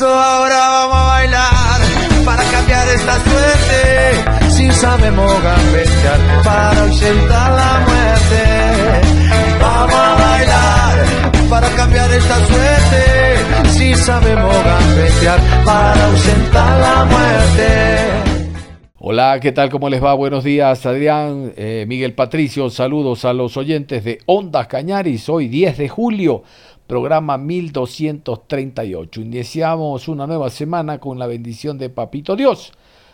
Eso ahora vamos a bailar para cambiar esta suerte. Si sabemos gambetear para ausentar la muerte. Vamos a bailar para cambiar esta suerte. Si sabemos gambetear para ausentar la muerte. Hola, ¿qué tal? ¿Cómo les va? Buenos días, Adrián, eh, Miguel Patricio. Saludos a los oyentes de Ondas Cañaris. Hoy 10 de julio programa 1238. Iniciamos una nueva semana con la bendición de Papito Dios.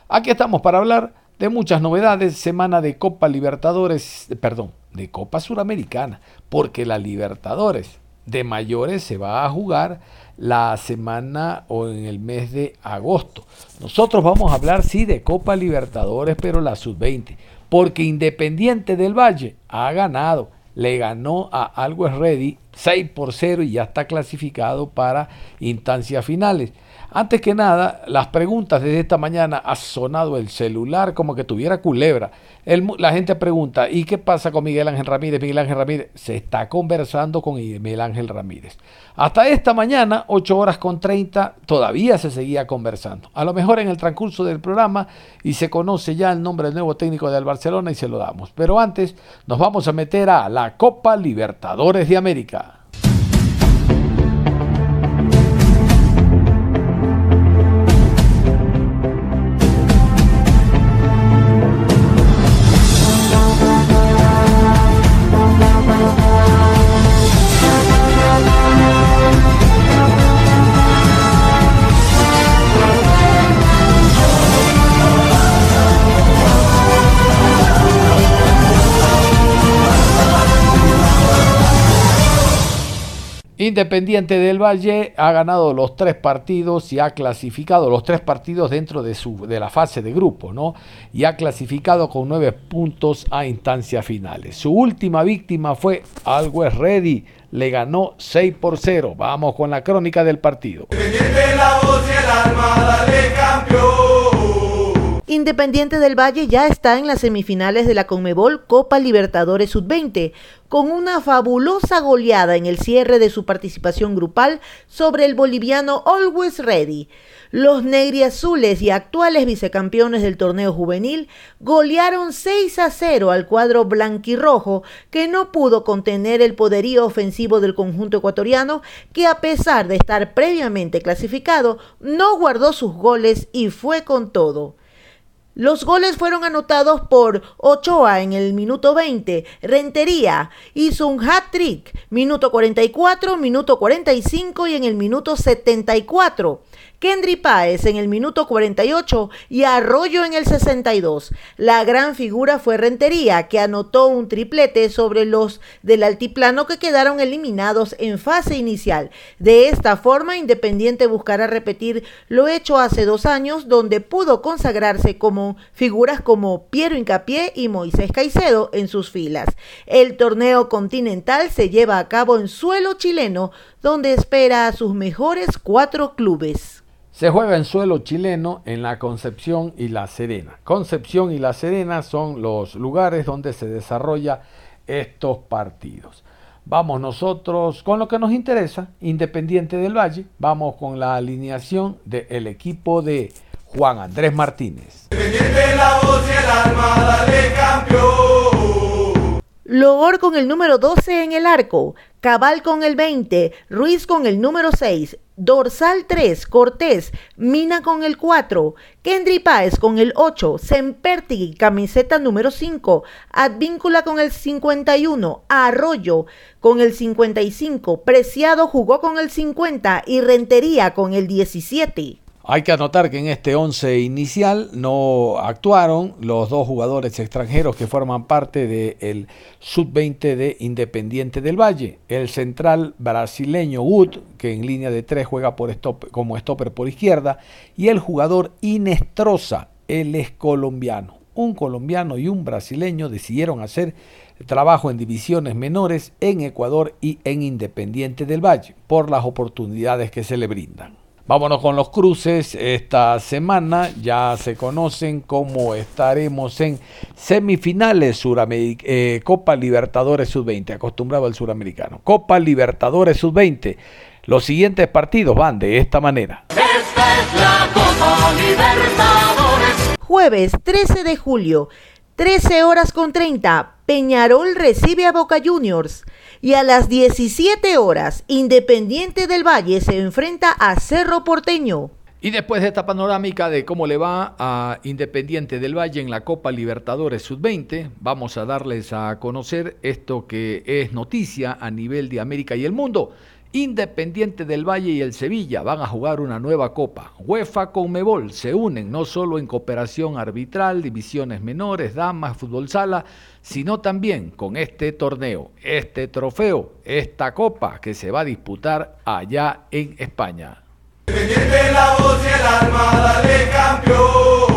Aquí estamos para hablar de muchas novedades, semana de Copa Libertadores, perdón, de Copa Suramericana, porque la Libertadores de mayores se va a jugar la semana o en el mes de agosto. Nosotros vamos a hablar sí de Copa Libertadores, pero la sub-20, porque Independiente del Valle ha ganado, le ganó a Algo Ready 6 por 0 y ya está clasificado para instancias finales. Antes que nada, las preguntas desde esta mañana ha sonado el celular como que tuviera culebra. la gente pregunta, ¿y qué pasa con Miguel Ángel Ramírez? Miguel Ángel Ramírez se está conversando con Miguel Ángel Ramírez. Hasta esta mañana, 8 horas con 30, todavía se seguía conversando. A lo mejor en el transcurso del programa y se conoce ya el nombre del nuevo técnico del Barcelona y se lo damos. Pero antes nos vamos a meter a la Copa Libertadores de América. Independiente del Valle ha ganado los tres partidos y ha clasificado los tres partidos dentro de, su, de la fase de grupo, ¿no? Y ha clasificado con nueve puntos a instancias finales. Su última víctima fue Always Ready, le ganó 6 por 0. Vamos con la crónica del partido. Independiente del Valle ya está en las semifinales de la Conmebol Copa Libertadores Sub-20, con una fabulosa goleada en el cierre de su participación grupal sobre el boliviano Always Ready. Los negriazules y actuales vicecampeones del torneo juvenil golearon 6 a 0 al cuadro blanquirrojo que no pudo contener el poderío ofensivo del conjunto ecuatoriano que a pesar de estar previamente clasificado no guardó sus goles y fue con todo. Los goles fueron anotados por Ochoa en el minuto 20. Rentería hizo un hat-trick, minuto 44, minuto 45 y en el minuto 74. Kendry Páez en el minuto 48 y Arroyo en el 62. La gran figura fue Rentería, que anotó un triplete sobre los del altiplano que quedaron eliminados en fase inicial. De esta forma, Independiente buscará repetir lo hecho hace dos años, donde pudo consagrarse como figuras como Piero Incapié y Moisés Caicedo en sus filas. El torneo continental se lleva a cabo en suelo chileno, donde espera a sus mejores cuatro clubes. Se juega en suelo chileno en la Concepción y La Serena. Concepción y La Serena son los lugares donde se desarrolla estos partidos. Vamos nosotros con lo que nos interesa, Independiente del Valle. Vamos con la alineación del equipo de Juan Andrés Martínez. La voz y el armada de campeón. Logor con el número 12 en el arco, Cabal con el 20, Ruiz con el número 6, Dorsal 3, Cortés, Mina con el 4, Kendry Páez con el 8, Sempertigui, camiseta número 5, Advíncula con el 51, Arroyo con el 55, Preciado jugó con el 50 y Rentería con el 17. Hay que anotar que en este 11 inicial no actuaron los dos jugadores extranjeros que forman parte del sub-20 de Independiente del Valle. El central brasileño Wood, que en línea de tres juega como stopper por izquierda, y el jugador Inestrosa, él es colombiano. Un colombiano y un brasileño decidieron hacer trabajo en divisiones menores en Ecuador y en Independiente del Valle por las oportunidades que se le brindan. Vámonos con los cruces. Esta semana ya se conocen cómo estaremos en semifinales eh, Copa Libertadores Sub-20, acostumbrado al suramericano. Copa Libertadores Sub-20. Los siguientes partidos van de esta manera. Esta es la Copa Libertadores. Jueves 13 de julio, 13 horas con 30, Peñarol recibe a Boca Juniors. Y a las 17 horas, Independiente del Valle se enfrenta a Cerro Porteño. Y después de esta panorámica de cómo le va a Independiente del Valle en la Copa Libertadores Sub-20, vamos a darles a conocer esto que es noticia a nivel de América y el mundo. Independiente del Valle y el Sevilla van a jugar una nueva copa. UEFA con Mebol se unen no solo en cooperación arbitral, divisiones menores, damas, fútbol sala, sino también con este torneo, este trofeo, esta copa que se va a disputar allá en España. La voz y armada de campeón.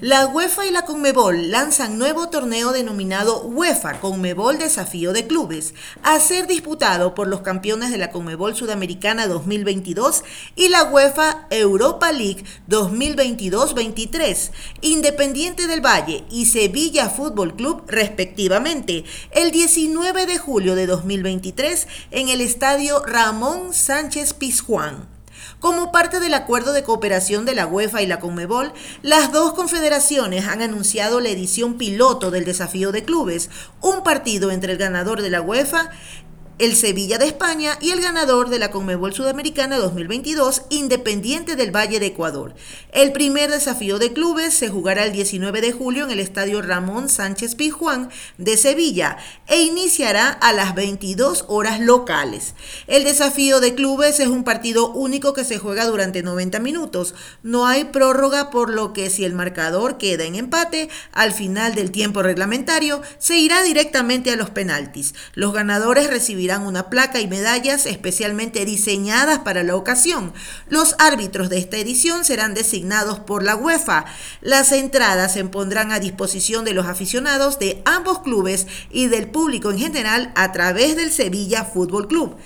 La UEFA y la Conmebol lanzan nuevo torneo denominado UEFA Conmebol Desafío de Clubes, a ser disputado por los campeones de la Conmebol Sudamericana 2022 y la UEFA Europa League 2022-23, Independiente del Valle y Sevilla Fútbol Club respectivamente, el 19 de julio de 2023 en el estadio Ramón Sánchez Pizjuán. Como parte del acuerdo de cooperación de la UEFA y la Conmebol, las dos confederaciones han anunciado la edición piloto del desafío de clubes, un partido entre el ganador de la UEFA el Sevilla de España y el ganador de la Conmebol Sudamericana 2022, Independiente del Valle de Ecuador. El primer desafío de clubes se jugará el 19 de julio en el Estadio Ramón Sánchez Pizjuán de Sevilla e iniciará a las 22 horas locales. El desafío de clubes es un partido único que se juega durante 90 minutos. No hay prórroga por lo que si el marcador queda en empate, al final del tiempo reglamentario se irá directamente a los penaltis. Los ganadores recibirán una placa y medallas especialmente diseñadas para la ocasión. Los árbitros de esta edición serán designados por la UEFA. Las entradas se pondrán a disposición de los aficionados de ambos clubes y del público en general a través del Sevilla Fútbol Club.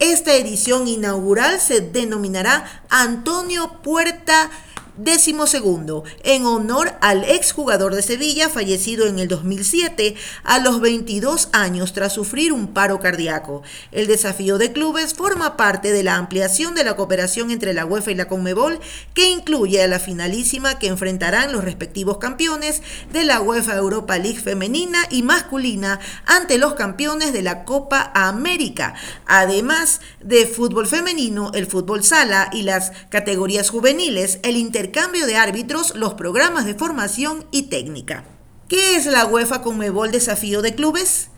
Esta edición inaugural se denominará Antonio Puerta Décimo segundo, en honor al exjugador de Sevilla fallecido en el 2007 a los 22 años tras sufrir un paro cardíaco. El desafío de clubes forma parte de la ampliación de la cooperación entre la UEFA y la Conmebol que incluye a la finalísima que enfrentarán los respectivos campeones de la UEFA Europa League femenina y masculina ante los campeones de la Copa América, además de fútbol femenino, el fútbol sala y las categorías juveniles, el inter cambio de árbitros, los programas de formación y técnica. ¿Qué es la UEFA Conmebol Desafío de Clubes?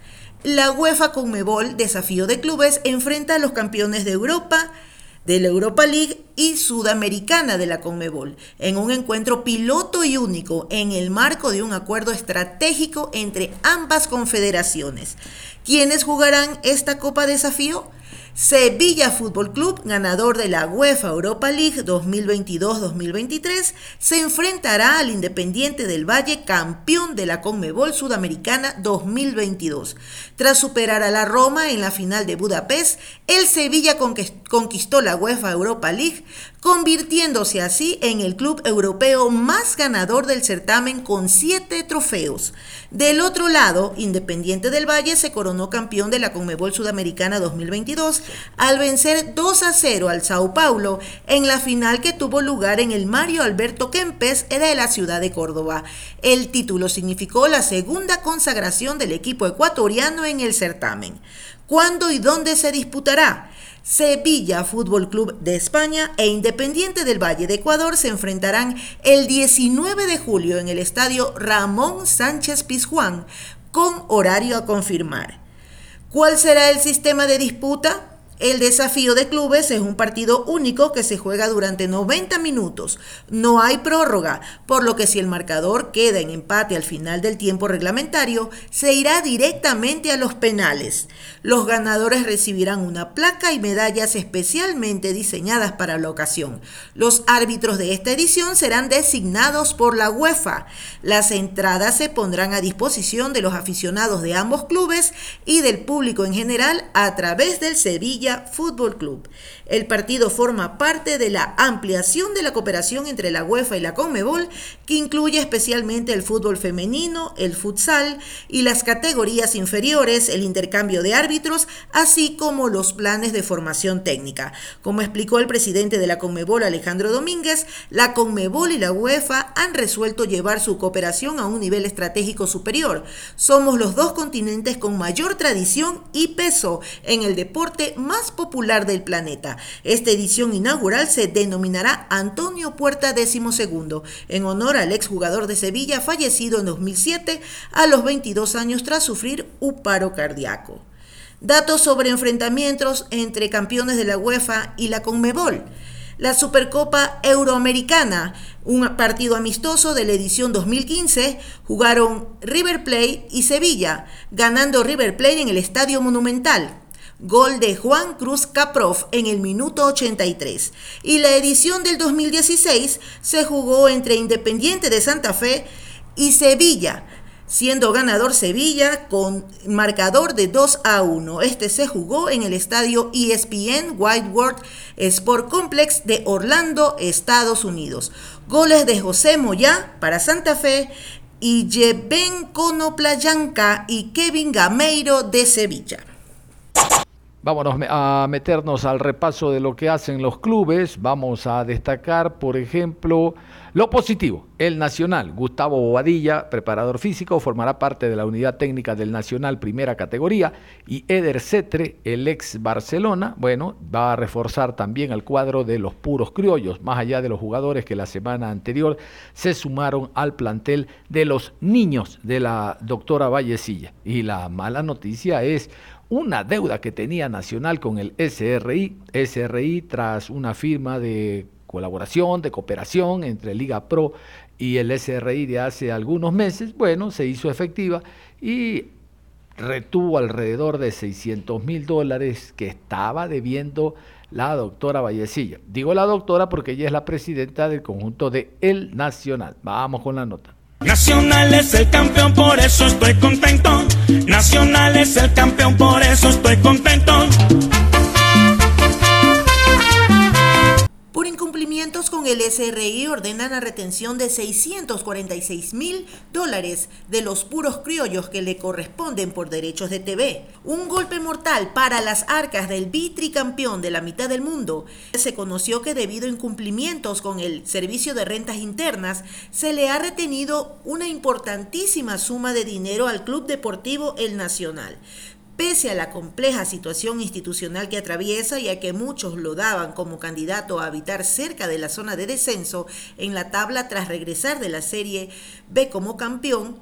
La UEFA Conmebol Desafío de Clubes enfrenta a los campeones de Europa, de la Europa League y Sudamericana de la Conmebol, en un encuentro piloto y único en el marco de un acuerdo estratégico entre ambas confederaciones. ¿Quiénes jugarán esta Copa Desafío? Sevilla Fútbol Club, ganador de la UEFA Europa League 2022-2023, se enfrentará al Independiente del Valle, campeón de la Conmebol Sudamericana 2022. Tras superar a la Roma en la final de Budapest, el Sevilla conquistó la UEFA Europa League convirtiéndose así en el club europeo más ganador del certamen con siete trofeos. Del otro lado, Independiente del Valle se coronó campeón de la Conmebol Sudamericana 2022 al vencer 2 a 0 al Sao Paulo en la final que tuvo lugar en el Mario Alberto Kempes de la ciudad de Córdoba. El título significó la segunda consagración del equipo ecuatoriano en el certamen. ¿Cuándo y dónde se disputará? Sevilla Fútbol Club de España e Independiente del Valle de Ecuador se enfrentarán el 19 de julio en el estadio Ramón Sánchez Pizjuán con horario a confirmar. ¿Cuál será el sistema de disputa? El desafío de clubes es un partido único que se juega durante 90 minutos. No hay prórroga, por lo que si el marcador queda en empate al final del tiempo reglamentario, se irá directamente a los penales. Los ganadores recibirán una placa y medallas especialmente diseñadas para la ocasión. Los árbitros de esta edición serán designados por la UEFA. Las entradas se pondrán a disposición de los aficionados de ambos clubes y del público en general a través del Sevilla Fútbol Club. El partido forma parte de la ampliación de la cooperación entre la UEFA y la CONMEBOL, que incluye especialmente el fútbol femenino, el futsal y las categorías inferiores, el intercambio de árbitros, así como los planes de formación técnica. Como explicó el presidente de la CONMEBOL, Alejandro Domínguez, la CONMEBOL y la UEFA han resuelto llevar su cooperación a un nivel estratégico superior. Somos los dos continentes con mayor tradición y peso en el deporte más popular del planeta. Esta edición inaugural se denominará Antonio Puerta XII, en honor al exjugador de Sevilla fallecido en 2007 a los 22 años tras sufrir un paro cardíaco. Datos sobre enfrentamientos entre campeones de la UEFA y la Conmebol. La Supercopa Euroamericana, un partido amistoso de la edición 2015, jugaron River Plate y Sevilla, ganando River Plate en el Estadio Monumental gol de Juan Cruz Caprof en el minuto 83. Y la edición del 2016 se jugó entre Independiente de Santa Fe y Sevilla, siendo ganador Sevilla con marcador de 2 a 1. Este se jugó en el estadio ESPN Whiteworth Sport Complex de Orlando, Estados Unidos. Goles de José Moya para Santa Fe y Jeben Conoplayanca y Kevin Gameiro de Sevilla. Vámonos a meternos al repaso de lo que hacen los clubes. Vamos a destacar, por ejemplo, lo positivo. El Nacional, Gustavo Bobadilla, preparador físico, formará parte de la unidad técnica del Nacional primera categoría. Y Eder Cetre, el ex Barcelona, bueno, va a reforzar también el cuadro de los puros criollos, más allá de los jugadores que la semana anterior se sumaron al plantel de los niños de la doctora Vallecilla. Y la mala noticia es una deuda que tenía Nacional con el SRI, SRI tras una firma de colaboración, de cooperación entre Liga Pro y el SRI de hace algunos meses, bueno, se hizo efectiva y retuvo alrededor de 600 mil dólares que estaba debiendo la doctora Vallecilla. Digo la doctora porque ella es la presidenta del conjunto de El Nacional. Vamos con la nota. Nacional es el campeón, por eso estoy contento. Nacional es el campeón, por eso estoy contento. Con el SRI ordenan la retención de 646 mil dólares de los puros criollos que le corresponden por derechos de TV. Un golpe mortal para las arcas del vitricampeón de la mitad del mundo. Se conoció que debido a incumplimientos con el servicio de rentas internas, se le ha retenido una importantísima suma de dinero al Club Deportivo El Nacional. Pese a la compleja situación institucional que atraviesa y a que muchos lo daban como candidato a habitar cerca de la zona de descenso en la tabla tras regresar de la Serie B como campeón,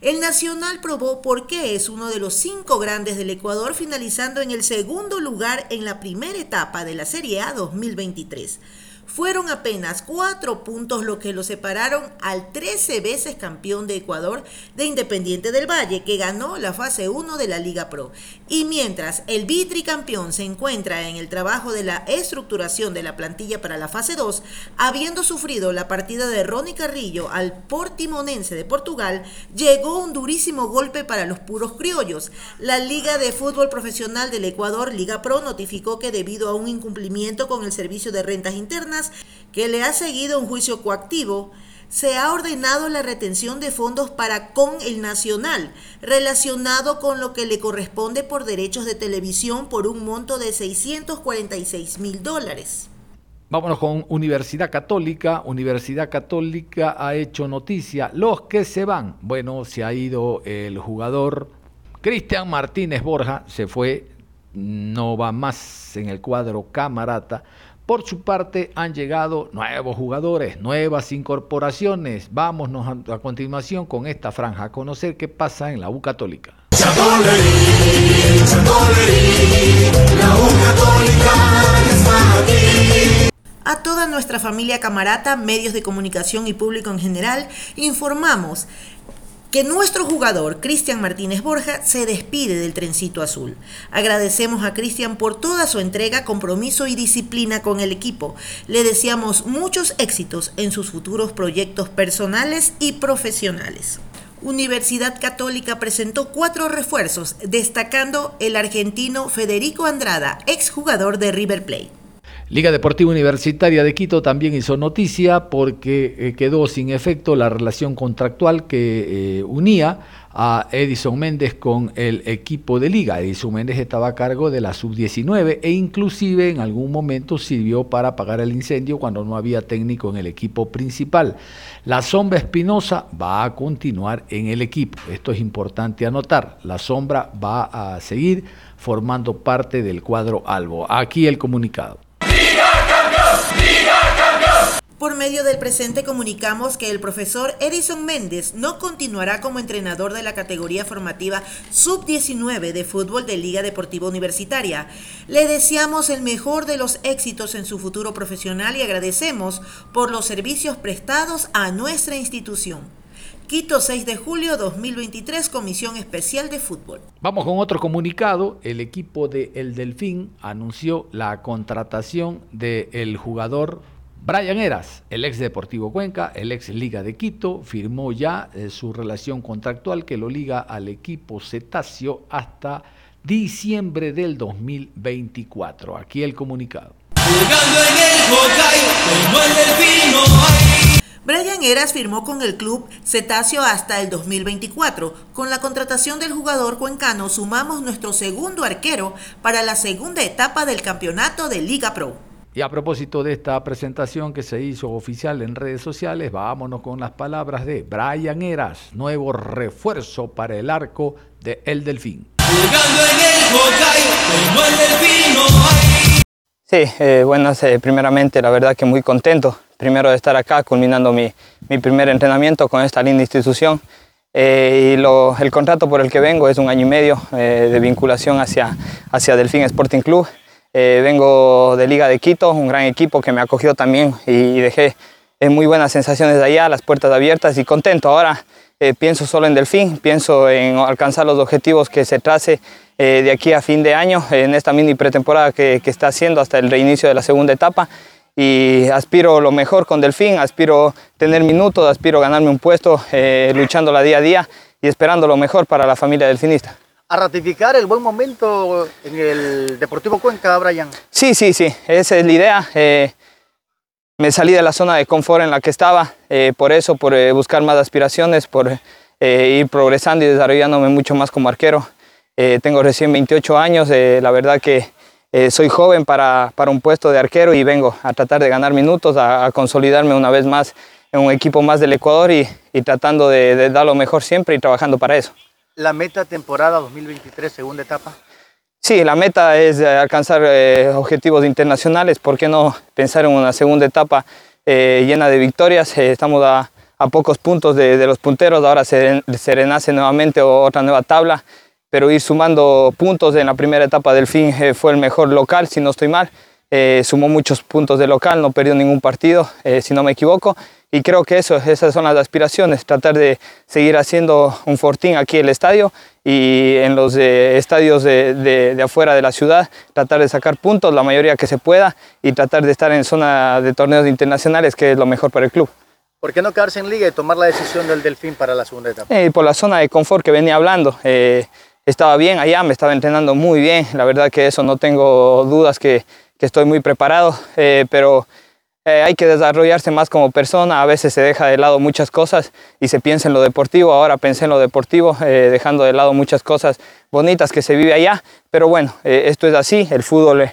el Nacional probó por qué es uno de los cinco grandes del Ecuador, finalizando en el segundo lugar en la primera etapa de la Serie A 2023. Fueron apenas cuatro puntos lo que lo separaron al 13 veces campeón de Ecuador de Independiente del Valle, que ganó la fase 1 de la Liga Pro. Y mientras el vitricampeón se encuentra en el trabajo de la estructuración de la plantilla para la fase 2, habiendo sufrido la partida de Ronnie Carrillo al Portimonense de Portugal, llegó un durísimo golpe para los puros criollos. La Liga de Fútbol Profesional del Ecuador, Liga Pro, notificó que debido a un incumplimiento con el servicio de rentas internas, que le ha seguido un juicio coactivo, se ha ordenado la retención de fondos para con el Nacional, relacionado con lo que le corresponde por derechos de televisión por un monto de 646 mil dólares. Vámonos con Universidad Católica. Universidad Católica ha hecho noticia. Los que se van. Bueno, se ha ido el jugador Cristian Martínez Borja, se fue, no va más en el cuadro Camarata. Por su parte, han llegado nuevos jugadores, nuevas incorporaciones. Vámonos a, continuación con esta franja a conocer qué pasa en la U Católica. A toda nuestra familia camarata, medios de comunicación y público en general, informamos que nuestro jugador Cristian Martínez Borja se despide del trencito azul. Agradecemos a Cristian por toda su entrega, compromiso y disciplina con el equipo. Le deseamos muchos éxitos en sus futuros proyectos personales y profesionales. Universidad Católica presentó cuatro refuerzos, destacando el argentino Federico Andrada, exjugador de River Plate. Liga Deportiva Universitaria de Quito también hizo noticia porque eh, quedó sin efecto la relación contractual que eh, unía a Edison Méndez con el equipo de liga. Edison Méndez estaba a cargo de la sub-19 e inclusive en algún momento sirvió para apagar el incendio cuando no había técnico en el equipo principal. La sombra Espinosa va a continuar en el equipo. Esto es importante anotar. La sombra va a seguir formando parte del cuadro albo. Aquí el comunicado. Por medio del presente comunicamos que el profesor Edison Méndez no continuará como entrenador de la categoría formativa sub-19 de fútbol de Liga Deportiva Universitaria. Le deseamos el mejor de los éxitos en su futuro profesional y agradecemos por los servicios prestados a nuestra institución. Quito 6 de julio 2023, Comisión Especial de Fútbol. Vamos con otro comunicado. El equipo de El Delfín anunció la contratación del jugador Brian Eras, el ex Deportivo Cuenca, el ex Liga de Quito, firmó ya eh, su relación contractual que lo liga al equipo cetáceo hasta diciembre del 2024. Aquí el comunicado. Brian Eras firmó con el club Cetáceo hasta el 2024. Con la contratación del jugador cuencano sumamos nuestro segundo arquero para la segunda etapa del campeonato de Liga Pro. Y a propósito de esta presentación que se hizo oficial en redes sociales, vámonos con las palabras de Brian Eras, nuevo refuerzo para el arco de El Delfín. Sí, eh, bueno, eh, primeramente la verdad que muy contento, primero de estar acá culminando mi, mi primer entrenamiento con esta linda institución. Eh, y lo, el contrato por el que vengo es un año y medio eh, de vinculación hacia, hacia Delfín Sporting Club. Eh, vengo de Liga de Quito, un gran equipo que me acogió también y, dejé eh, muy buenas sensaciones de allá, las puertas abiertas y contento. Ahora eh, pienso solo en Delfín, pienso en alcanzar los objetivos que se trace de aquí a fin de año en esta mini pretemporada que, que está haciendo hasta el reinicio de la segunda etapa y aspiro lo mejor con Delfín, aspiro tener minutos, aspiro ganarme un puesto luchando la día a día y esperando lo mejor para la familia delfinista a ratificar el buen momento en el Deportivo Cuenca, Brian. Sí, sí, sí, esa es la idea. Eh, me salí de la zona de confort en la que estaba, eh, por eso, por eh, buscar más aspiraciones, por ir progresando y desarrollándome mucho más como arquero. tengo recién 28 años, la verdad que soy joven para, para, un puesto de arquero y vengo a tratar de ganar minutos, a, consolidarme una vez más en un equipo más del Ecuador y, y tratando de, de dar lo mejor siempre y trabajando para eso la meta temporada 2023, segunda etapa? Sí, la meta es eh, alcanzar eh, objetivos internacionales. ¿Por qué no pensar en una segunda etapa eh, llena de victorias? estamos a, pocos puntos de, los punteros. Ahora se, se, renace nuevamente otra nueva tabla. Pero ir sumando puntos en la primera etapa del fin fue el mejor local, si no estoy mal. sumó muchos puntos de local, no perdió ningún partido, si no me equivoco y creo que eso, esas son las aspiraciones, tratar de seguir haciendo un fortín aquí en el estadio y en los eh, estadios de, de, afuera de la ciudad, tratar de sacar puntos, la mayoría que se pueda, y tratar de estar en zona de torneos internacionales, que es lo mejor para el club. ¿Por qué no quedarse en liga y tomar la decisión del Delfín para la segunda etapa? Eh, por la zona de confort que venía hablando. Eh, estaba bien allá, me estaba entrenando muy bien, la verdad que eso no tengo dudas que, que estoy muy preparado, pero eh, hay que desarrollarse más como persona, a veces se deja de lado muchas cosas y se piensa en lo deportivo, ahora pensé en lo deportivo, eh, dejando de lado muchas cosas bonitas que se vive allá, pero bueno, eh, esto es así, el fútbol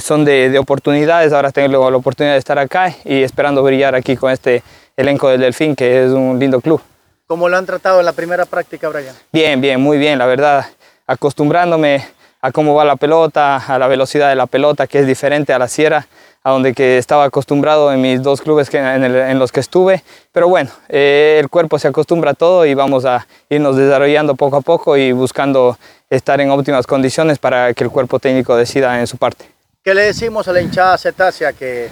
son de, de, oportunidades, ahora tengo la oportunidad de estar acá y esperando brillar aquí con este elenco del Delfín, que es un lindo club. ¿Cómo lo han tratado en la primera práctica, Brian? Bien, bien, muy bien, la verdad, acostumbrándome a cómo va la pelota, a la velocidad de la pelota, que es diferente a la sierra, a donde que estaba acostumbrado en mis dos clubes que, en, los que estuve. Pero bueno, eh, el cuerpo se acostumbra a todo y vamos a irnos desarrollando poco a poco y buscando estar en óptimas condiciones para que el cuerpo técnico decida en su parte. ¿Qué le decimos a la hinchada cetácea que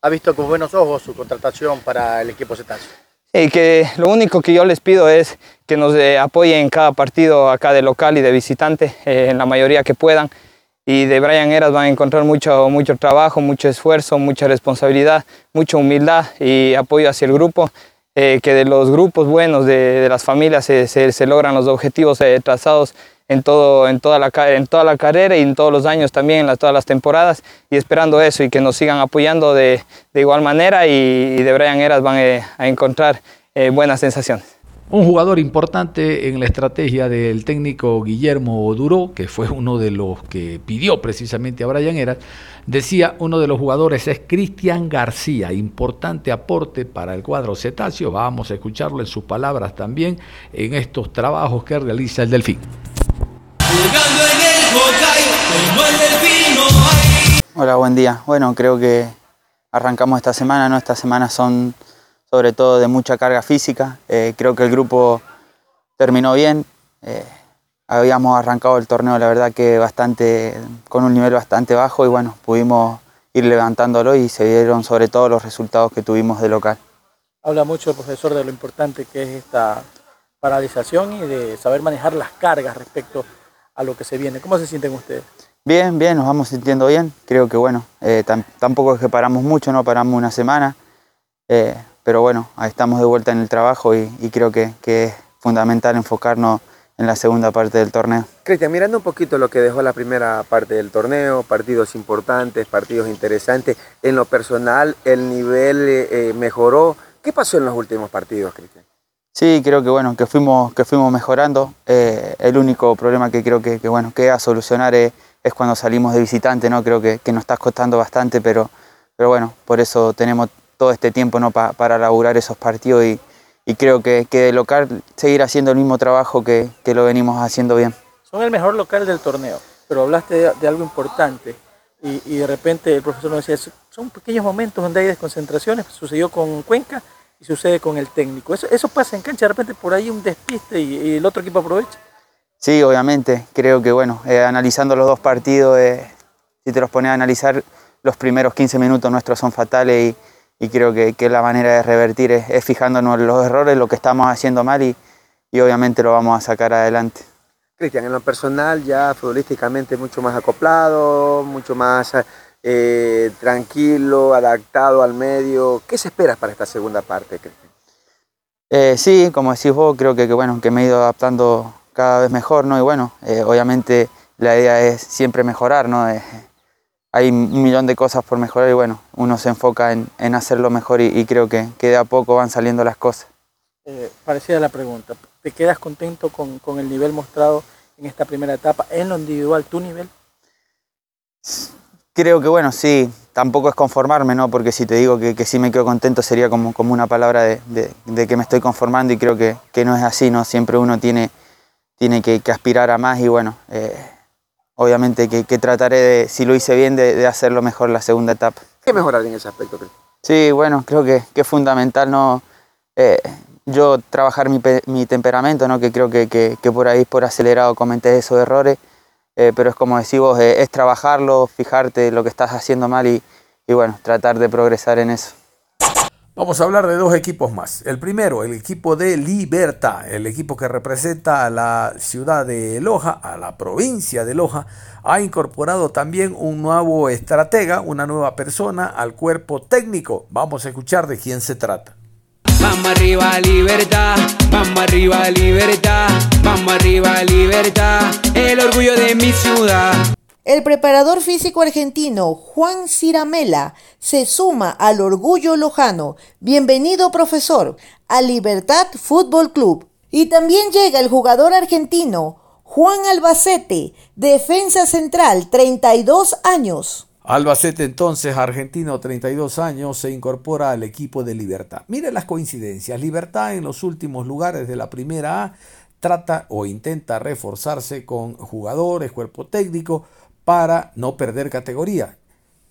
ha visto con buenos ojos su contratación para el equipo cetáceo? Y que lo único que yo les pido es que nos eh, apoyen en cada partido acá de local y de visitante, eh, en la mayoría que puedan. Y de Brian Eras van a encontrar mucho, mucho trabajo, mucho esfuerzo, mucha responsabilidad, mucha humildad y apoyo hacia el grupo. Eh, que de los grupos buenos, de, las familias, se, se, logran los objetivos trazados en, todo, en, toda la, en toda la carrera y en todos los años también, en todas las temporadas, y esperando eso y que nos sigan apoyando de, de igual manera y, de Brian Eras van a encontrar buenas sensaciones. Un jugador importante en la estrategia del técnico Guillermo Duró, que fue uno de los que pidió precisamente a Brian Eras, decía uno de los jugadores es Cristian García, importante aporte para el cuadro cetáceo. Vamos a escucharlo en sus palabras también en estos trabajos que realiza el Delfín. Hola, buen día. Bueno, creo que arrancamos esta semana, ¿no? Estas semanas son sobre todo de mucha carga física. Eh, creo que el grupo terminó bien. Eh, habíamos arrancado el torneo, la verdad que bastante, con un nivel bastante bajo y bueno, pudimos ir levantándolo y se dieron sobre todo los resultados que tuvimos de local. Habla mucho el profesor de lo importante que es esta paralización y de saber manejar las cargas respecto a lo que se viene. ¿Cómo se sienten ustedes? Bien, bien, nos vamos sintiendo bien. Creo que bueno, eh, tampoco es que paramos mucho, no paramos una semana pero bueno, estamos de vuelta en el trabajo y, creo que, es fundamental enfocarnos en la segunda parte del torneo. Cristian, mirando un poquito lo que dejó la primera parte del torneo, partidos importantes, partidos interesantes, en lo personal el nivel eh, mejoró. ¿Qué pasó en los últimos partidos, Cristian? Sí, creo que bueno, que fuimos, que fuimos mejorando. Eh, el único problema que creo que, bueno, que a solucionar es, cuando salimos de visitante, ¿no? Creo que, nos está costando bastante, pero, pero bueno, por eso tenemos todo este tiempo ¿no? para laburar esos partidos y, creo que, que, de local seguir haciendo el mismo trabajo que, lo venimos haciendo bien. Son el mejor local del torneo, pero hablaste de, algo importante y, de repente el profesor nos decía, son pequeños momentos donde hay desconcentraciones, sucedió con Cuenca y sucede con el técnico. Eso, eso pasa en cancha, de repente por ahí un despiste y, el otro equipo aprovecha. Sí, obviamente, creo que bueno, eh, analizando los dos partidos, eh, si te los pones a analizar, los primeros 15 minutos nuestros son fatales y y creo que, que la manera de revertir es, fijándonos en los errores, lo que estamos haciendo mal y, y obviamente lo vamos a sacar adelante. Cristian, en lo personal ya futbolísticamente mucho más acoplado, mucho más eh, tranquilo, adaptado al medio. ¿Qué se espera para esta segunda parte, Cristian? Eh, sí, como decís vos, creo que, que, bueno, que me he ido adaptando cada vez mejor, ¿no? Y bueno, eh, obviamente la idea es siempre mejorar, ¿no? Hay un millón de cosas por mejorar y bueno, uno se enfoca en, hacerlo mejor y, creo que, que, de a poco van saliendo las cosas. Eh, parecida la pregunta, ¿te quedas contento con, con, el nivel mostrado en esta primera etapa, en lo individual, tu nivel? Creo que bueno, sí, tampoco es conformarme, ¿no? Porque si te digo que, que sí me quedo contento sería como, como una palabra de, de, que me estoy conformando y creo que, que, no es así, ¿no? Siempre uno tiene, tiene que, aspirar a más y bueno, eh, obviamente que, trataré de, si lo hice bien, de, hacerlo mejor la segunda etapa. ¿Qué mejorar en ese aspecto? Sí, bueno, creo que, es fundamental no eh, yo trabajar mi, temperamento, ¿no? que creo que, por ahí por acelerado comenté esos errores, eh, pero es como decís vos, eh, es trabajarlo, fijarte lo que estás haciendo mal y, y bueno, tratar de progresar en eso. Vamos a hablar de dos equipos más. El primero, el equipo de Libertad, el equipo que representa a la ciudad de Loja, a la provincia de Loja, ha incorporado también un nuevo estratega, una nueva persona al cuerpo técnico. Vamos a escuchar de quién se trata. Vamos arriba, libertad, vamos arriba, libertad, vamos arriba, libertad, el orgullo de mi ciudad. El preparador físico argentino Juan Ciramela se suma al orgullo lojano. Bienvenido, profesor, a Libertad Fútbol Club. Y también llega el jugador argentino Juan Albacete, defensa central, 32 años. Albacete entonces, argentino, 32 años, se incorpora al equipo de Libertad. Mire las coincidencias. Libertad en los últimos lugares de la primera A trata o intenta reforzarse con jugadores, cuerpo técnico, para no perder categoría.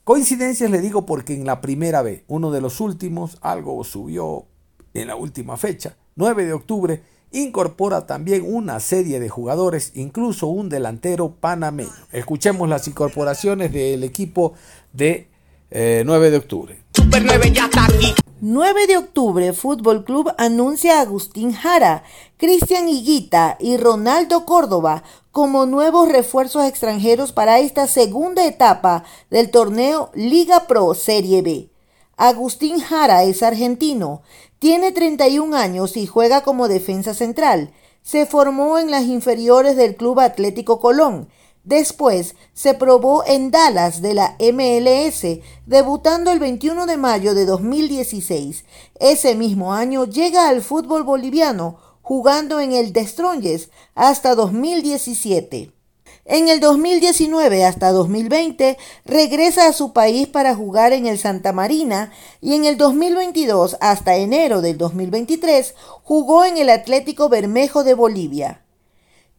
Coincidencias le digo porque en la primera vez, uno de los últimos, algo subió en la última fecha, 9 de octubre, incorpora también una serie de jugadores, incluso un delantero panameño. Escuchemos las incorporaciones del equipo de 9 eh, de octubre. Super 9 ya está aquí. 9 de octubre, Fútbol Club anuncia a Agustín Jara, Cristian Higuita y Ronaldo Córdoba como nuevos refuerzos extranjeros para esta segunda etapa del torneo Liga Pro Serie B. Agustín Jara es argentino, tiene 31 años y juega como defensa central. Se formó en las inferiores del Club Atlético Colón. Después se probó en Dallas de la MLS, debutando el 21 de mayo de 2016. Ese mismo año llega al fútbol boliviano, jugando en el Destronges hasta 2017. En el 2019 hasta 2020 regresa a su país para jugar en el Santa Marina y en el 2022 hasta enero del 2023 jugó en el Atlético Bermejo de Bolivia.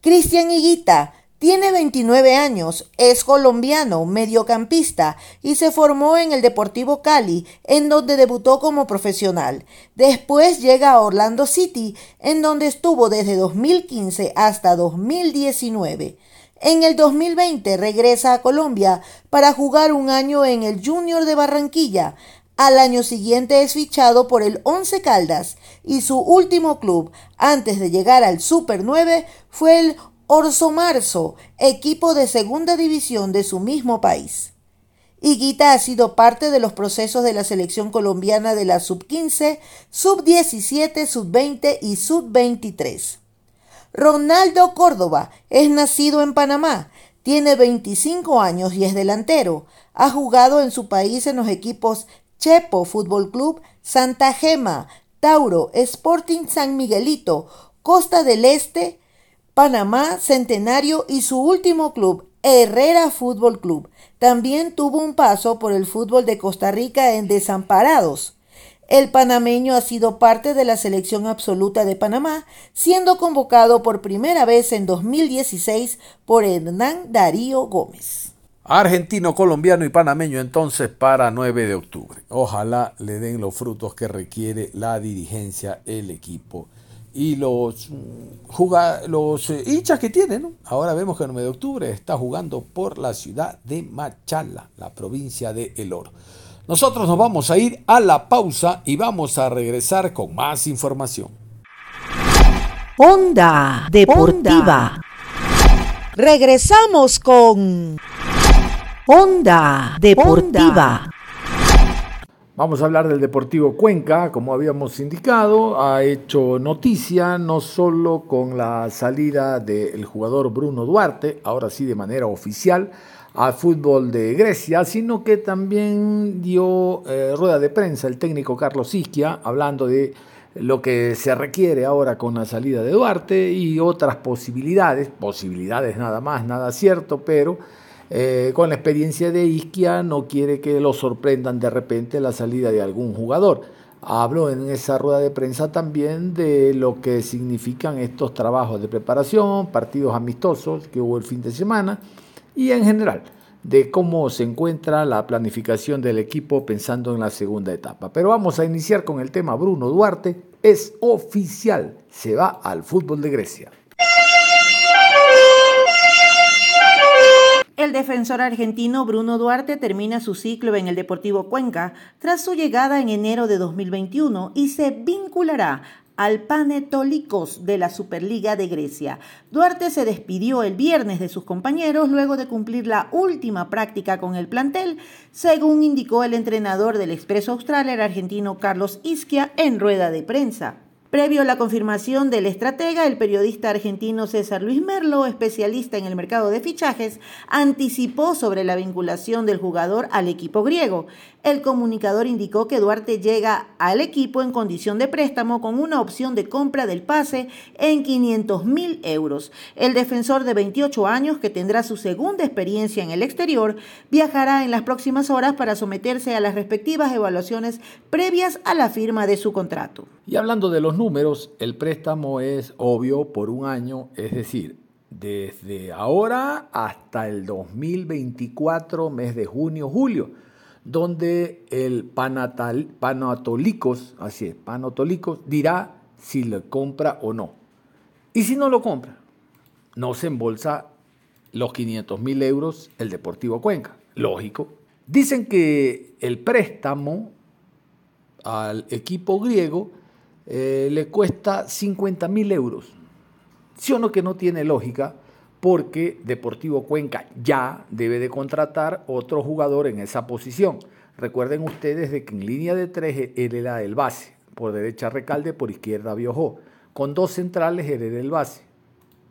Cristian Higuita tiene 29 años, es colombiano, mediocampista y se formó en el Deportivo Cali, en donde debutó como profesional. Después llega a Orlando City, en donde estuvo desde 2015 hasta 2019. En el 2020 regresa a Colombia para jugar un año en el Junior de Barranquilla. Al año siguiente es fichado por el Once Caldas y su último club antes de llegar al Super 9 fue el Orso Marzo, equipo de segunda división de su mismo país. Higuita ha sido parte de los procesos de la selección colombiana de la Sub-15, Sub-17, Sub-20 y Sub-23. Ronaldo Córdoba es nacido en Panamá, tiene 25 años y es delantero. Ha jugado en su país en los equipos Chepo Fútbol Club, Santa Gema, Tauro, Sporting San Miguelito, Costa del Este, Panamá, Centenario y su último club, Herrera Fútbol Club. También tuvo un paso por el fútbol de Costa Rica en Desamparados. El panameño ha sido parte de la selección absoluta de Panamá, siendo convocado por primera vez en 2016 por Hernán Darío Gómez. Argentino, colombiano y panameño entonces para 9 de octubre. Ojalá le den los frutos que requiere la dirigencia, el equipo y los, mm, los eh, hinchas que tiene. Ahora vemos que el 9 de octubre está jugando por la ciudad de Machala, la provincia de El Oro. Nosotros nos vamos a ir a la pausa y vamos a regresar con más información. Onda Deportiva. Regresamos con Onda Deportiva. Vamos a hablar del Deportivo Cuenca, como habíamos indicado, ha hecho noticia no solo con la salida del jugador Bruno Duarte, ahora sí de manera oficial, al fútbol de Grecia, sino que también dio eh, rueda de prensa el técnico Carlos Isquia, hablando de lo que se requiere ahora con la salida de Duarte y otras posibilidades, posibilidades nada más, nada cierto, pero eh, con la experiencia de Isquia no quiere que lo sorprendan de repente la salida de algún jugador. Habló en esa rueda de prensa también de lo que significan estos trabajos de preparación, partidos amistosos que hubo el fin de semana y en general de cómo se encuentra la planificación del equipo pensando en la segunda etapa. Pero vamos a iniciar con el tema Bruno Duarte. Es oficial, se va al fútbol de Grecia. El defensor argentino Bruno Duarte termina su ciclo en el Deportivo Cuenca tras su llegada en enero de 2021 y se vinculará al Panetolicos de la Superliga de Grecia. Duarte se despidió el viernes de sus compañeros luego de cumplir la última práctica con el plantel, según indicó el entrenador del Expreso Austral, el argentino Carlos Isquia, en rueda de prensa. Previo a la confirmación del estratega, el periodista argentino César Luis Merlo, especialista en el mercado de fichajes, anticipó sobre la vinculación del jugador al equipo griego. El comunicador indicó que Duarte llega al equipo en condición de préstamo con una opción de compra del pase en 500 mil euros. El defensor de 28 años, que tendrá su segunda experiencia en el exterior, viajará en las próximas horas para someterse a las respectivas evaluaciones previas a la firma de su contrato. Y hablando de los números, el préstamo es obvio por un año, es decir, desde ahora hasta el 2024, mes de junio, julio donde el panatal, panatolicos, así es, panatolicos, dirá si le compra o no. Y si no lo compra, no se embolsa los 500 mil euros el Deportivo Cuenca. Lógico. Dicen que el préstamo al equipo griego eh, le cuesta 50 mil euros. ¿Sí o no que no tiene lógica? porque Deportivo Cuenca ya debe de contratar otro jugador en esa posición. Recuerden ustedes de que en línea de tres él era el base, por derecha Recalde, por izquierda Biojó. Con dos centrales él era el base.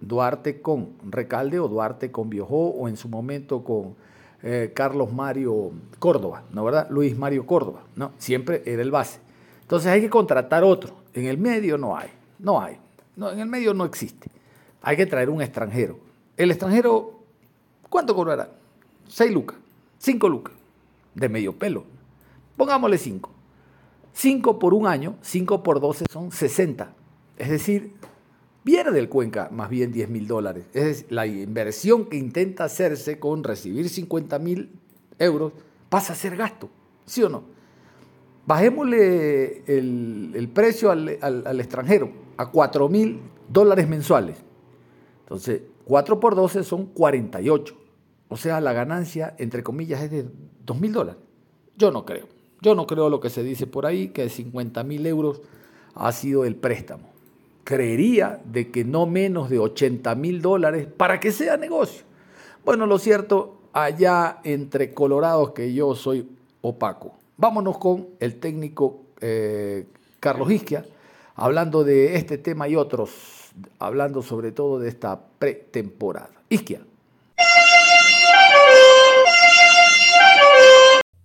Duarte con Recalde o Duarte con Biojó o en su momento con eh, Carlos Mario Córdoba, ¿no verdad? Luis Mario Córdoba, ¿no? Siempre era el base. Entonces hay que contratar otro. En el medio no hay, no hay. No, en el medio no existe. Hay que traer un extranjero. El extranjero, ¿cuánto cobrará? 6 lucas, 5 lucas, de medio pelo. Pongámosle 5. 5 por un año, 5 por 12 son 60. Es decir, pierde el Cuenca más bien 10 mil dólares. Es la inversión que intenta hacerse con recibir 50 mil euros pasa a ser gasto, ¿sí o no? Bajémosle el, precio al, extranjero a 4 mil dólares mensuales. Entonces, 4 por 12 son 48. O sea, la ganancia, entre comillas, es de 2 mil dólares. Yo no creo. Yo no creo lo que se dice por ahí, que 50 mil euros ha sido el préstamo. Creería de que no menos de 80 mil dólares para que sea negocio. Bueno, lo cierto, allá entre colorados que yo soy opaco. Vámonos con el técnico eh, Carlos Isquia, hablando de este tema y otros hablando sobre todo de esta pretemporada. Isquia.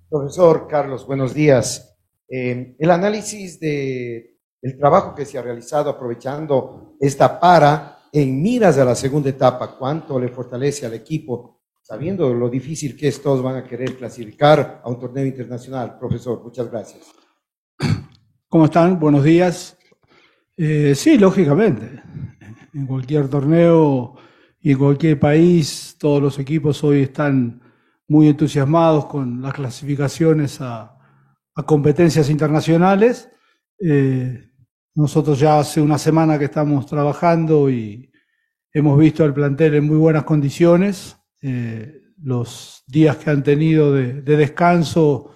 Profesor Carlos, buenos días. Eh, el análisis de el trabajo que se ha realizado aprovechando esta para en miras a la segunda etapa, cuánto le fortalece al equipo, sabiendo lo difícil que es, todos van a querer clasificar a un torneo internacional. Profesor, muchas gracias. ¿Cómo están? Buenos días. Eh, sí, lógicamente. En cualquier torneo y en cualquier país, todos los equipos hoy están muy entusiasmados con las clasificaciones a, competencias internacionales. Eh, nosotros ya hace una semana que estamos trabajando y hemos visto al plantel en muy buenas condiciones. Eh, los días que han tenido de, descanso,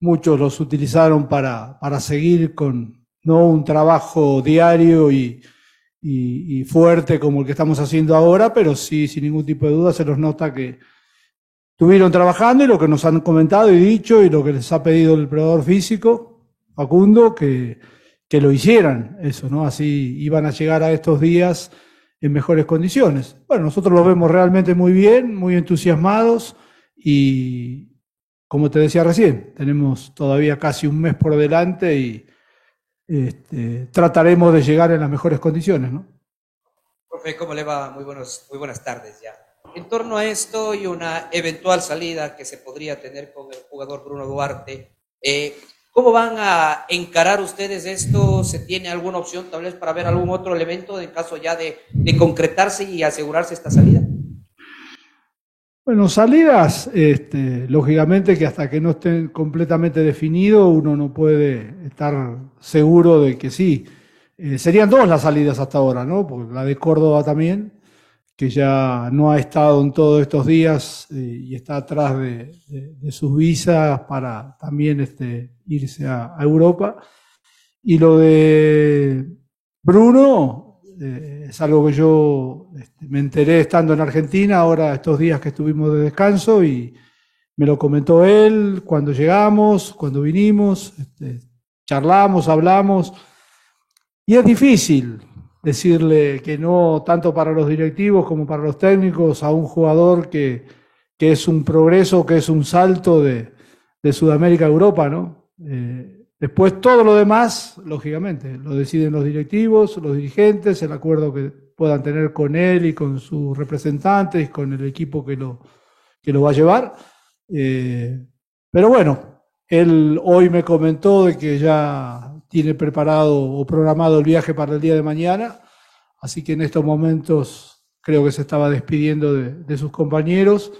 muchos los utilizaron para, para seguir con, no un trabajo diario y, y, fuerte como el que estamos haciendo ahora, pero sí, sin ningún tipo de duda, se nos nota que estuvieron trabajando y lo que nos han comentado y dicho y lo que les ha pedido el predador físico, Facundo, que, que lo hicieran, eso, ¿no? Así iban a llegar a estos días en mejores condiciones. Bueno, nosotros lo vemos realmente muy bien, muy entusiasmados y, como te decía recién, tenemos todavía casi un mes por delante y este, trataremos de llegar en las mejores condiciones. ¿no? Profe, ¿cómo le va? Muy, buenos, muy buenas tardes ya. En torno a esto y una eventual salida que se podría tener con el jugador Bruno Duarte, eh, ¿cómo van a encarar ustedes esto? ¿Se tiene alguna opción tal vez para ver algún otro elemento en caso ya de, concretarse y asegurarse esta salida? Bueno, salidas, este, lógicamente que hasta que no estén completamente definidos uno no puede estar seguro de que sí. Eh, serían dos las salidas hasta ahora, ¿no? Porque la de Córdoba también, que ya no ha estado en todos estos días eh, y está atrás de, sus visas para también este, irse a Europa. Y lo de Bruno, eh, es algo que yo este, me enteré estando en Argentina, ahora estos días que estuvimos de descanso, y me lo comentó él cuando llegamos, cuando vinimos, este, charlamos, hablamos, y es difícil decirle que no, tanto para los directivos como para los técnicos, a un jugador que, que es un progreso, que es un salto de, de Sudamérica a Europa, ¿no? Eh, después todo lo demás, lógicamente, lo deciden los directivos, los dirigentes, el acuerdo que puedan tener con él y con sus representantes, con el equipo que lo, que lo va a llevar. Eh, pero bueno, él hoy me comentó de que ya tiene preparado o programado el viaje para el día de mañana, así que en estos momentos creo que se estaba despidiendo de, sus compañeros.